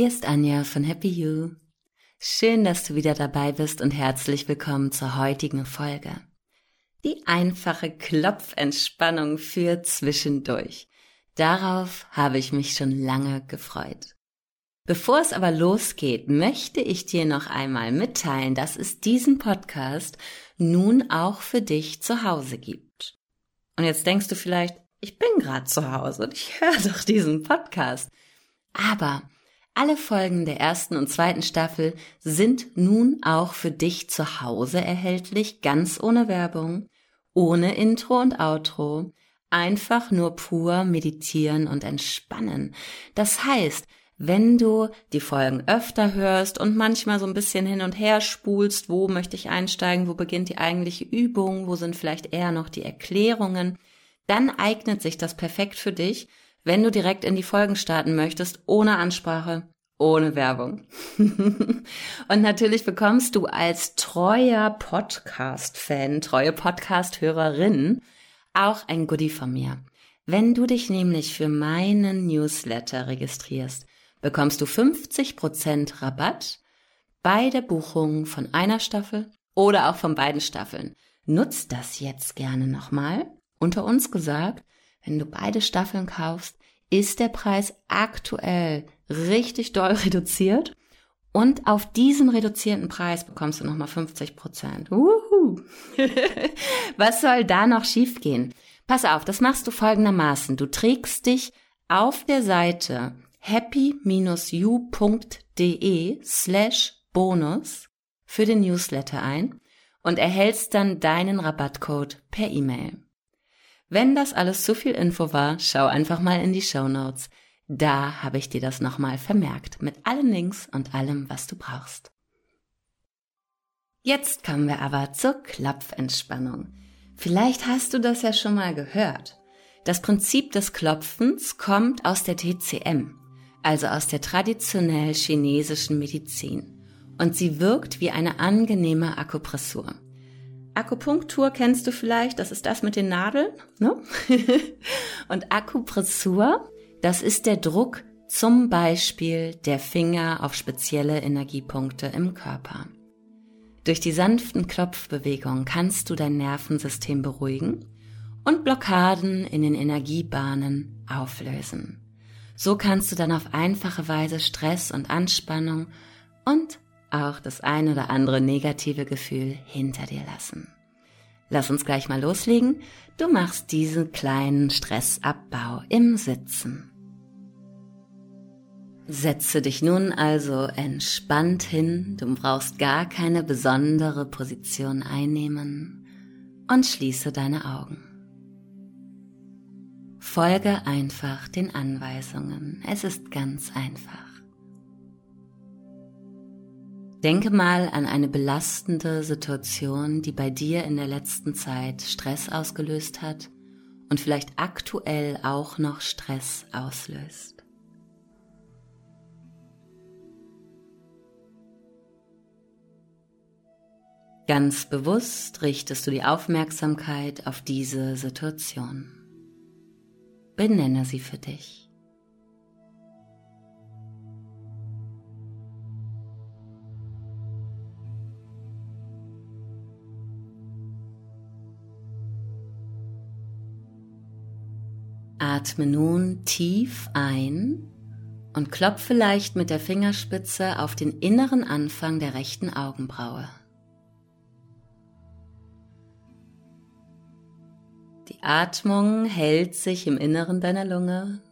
Hier ist Anja von Happy You. Schön, dass du wieder dabei bist und herzlich willkommen zur heutigen Folge. Die einfache Klopfentspannung für zwischendurch. Darauf habe ich mich schon lange gefreut. Bevor es aber losgeht, möchte ich dir noch einmal mitteilen, dass es diesen Podcast nun auch für dich zu Hause gibt. Und jetzt denkst du vielleicht, ich bin gerade zu Hause und ich höre doch diesen Podcast. Aber alle Folgen der ersten und zweiten Staffel sind nun auch für dich zu Hause erhältlich, ganz ohne Werbung, ohne Intro und Outro, einfach nur pur meditieren und entspannen. Das heißt, wenn du die Folgen öfter hörst und manchmal so ein bisschen hin und her spulst, wo möchte ich einsteigen, wo beginnt die eigentliche Übung, wo sind vielleicht eher noch die Erklärungen, dann eignet sich das perfekt für dich, wenn du direkt in die Folgen starten möchtest, ohne Ansprache, ohne Werbung. und natürlich bekommst du als treuer Podcast-Fan, treue Podcast-Hörerin auch ein Goodie von mir. Wenn du dich nämlich für meinen Newsletter registrierst, bekommst du 50% Rabatt bei der Buchung von einer Staffel oder auch von beiden Staffeln. Nutz das jetzt gerne nochmal. Unter uns gesagt, wenn du beide Staffeln kaufst, ist der Preis aktuell richtig doll reduziert. Und auf diesen reduzierten Preis bekommst du nochmal 50 Prozent. Was soll da noch schiefgehen? Pass auf, das machst du folgendermaßen. Du trägst dich auf der Seite happy-u.de slash bonus für den Newsletter ein und erhältst dann deinen Rabattcode per E-Mail. Wenn das alles zu viel Info war, schau einfach mal in die Show Notes. Da habe ich dir das nochmal vermerkt mit allen Links und allem, was du brauchst. Jetzt kommen wir aber zur Klopfentspannung. Vielleicht hast du das ja schon mal gehört. Das Prinzip des Klopfens kommt aus der TCM, also aus der traditionell chinesischen Medizin. Und sie wirkt wie eine angenehme Akupressur. Akupunktur kennst du vielleicht, das ist das mit den Nadeln. Ne? und Akupressur, das ist der Druck zum Beispiel der Finger auf spezielle Energiepunkte im Körper. Durch die sanften Klopfbewegungen kannst du dein Nervensystem beruhigen und Blockaden in den Energiebahnen auflösen. So kannst du dann auf einfache Weise Stress und Anspannung und auch das ein oder andere negative Gefühl hinter dir lassen. Lass uns gleich mal loslegen. Du machst diesen kleinen Stressabbau im Sitzen. Setze dich nun also entspannt hin, du brauchst gar keine besondere Position einnehmen und schließe deine Augen. Folge einfach den Anweisungen, es ist ganz einfach. Denke mal an eine belastende Situation, die bei dir in der letzten Zeit Stress ausgelöst hat und vielleicht aktuell auch noch Stress auslöst. Ganz bewusst richtest du die Aufmerksamkeit auf diese Situation. Benenne sie für dich. Atme nun tief ein und klopfe leicht mit der Fingerspitze auf den inneren Anfang der rechten Augenbraue. Die Atmung hält sich im Inneren deiner Lunge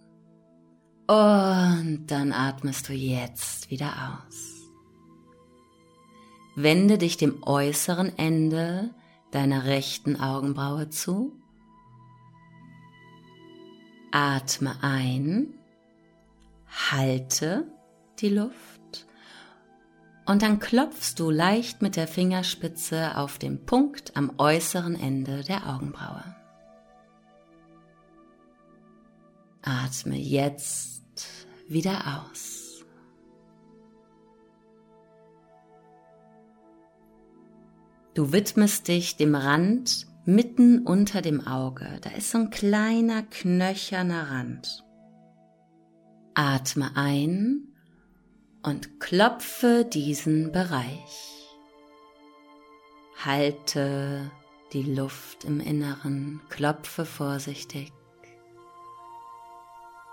und dann atmest du jetzt wieder aus. Wende dich dem äußeren Ende deiner rechten Augenbraue zu Atme ein, halte die Luft und dann klopfst du leicht mit der Fingerspitze auf den Punkt am äußeren Ende der Augenbraue. Atme jetzt wieder aus. Du widmest dich dem Rand mitten unter dem Auge. Da ist so ein kleiner knöcherner Rand. Atme ein und klopfe diesen Bereich. Halte die Luft im Inneren, klopfe vorsichtig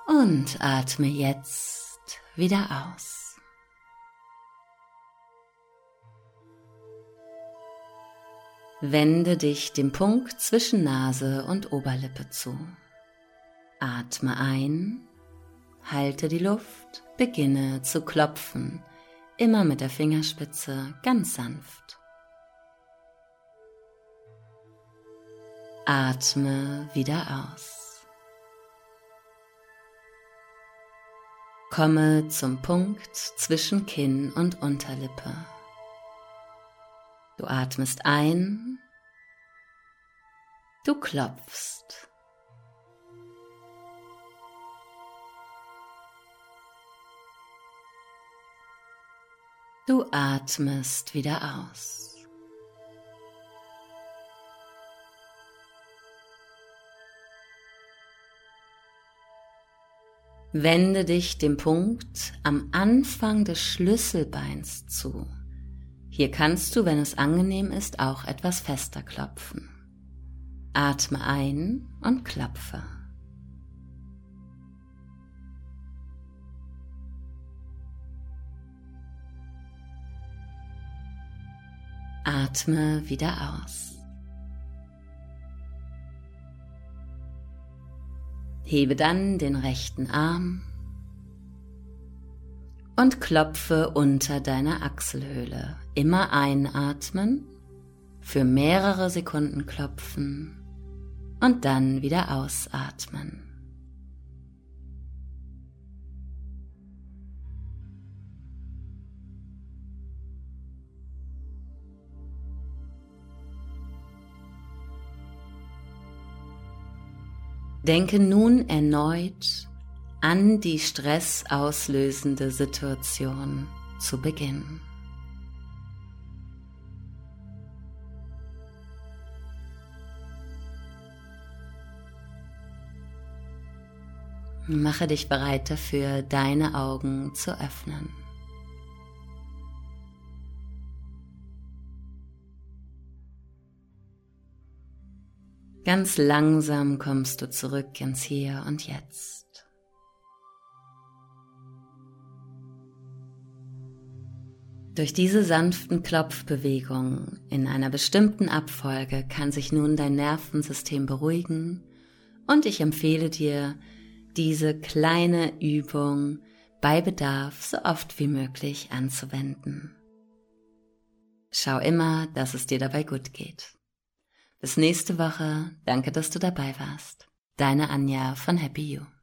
und atme jetzt wieder aus. Wende dich dem Punkt zwischen Nase und Oberlippe zu. Atme ein, halte die Luft, beginne zu klopfen, immer mit der Fingerspitze ganz sanft. Atme wieder aus. Komme zum Punkt zwischen Kinn und Unterlippe. Du atmest ein, du klopfst. Du atmest wieder aus. Wende dich dem Punkt am Anfang des Schlüsselbeins zu. Hier kannst du, wenn es angenehm ist, auch etwas fester klopfen. Atme ein und klopfe. Atme wieder aus. Hebe dann den rechten Arm und klopfe unter deiner Achselhöhle. Immer einatmen, für mehrere Sekunden klopfen und dann wieder ausatmen. Denke nun erneut an die stressauslösende Situation zu Beginn. Mache dich bereit dafür, deine Augen zu öffnen. Ganz langsam kommst du zurück ins Hier und Jetzt. Durch diese sanften Klopfbewegungen in einer bestimmten Abfolge kann sich nun dein Nervensystem beruhigen und ich empfehle dir, diese kleine Übung bei Bedarf so oft wie möglich anzuwenden. Schau immer, dass es dir dabei gut geht. Bis nächste Woche. Danke, dass du dabei warst. Deine Anja von Happy You.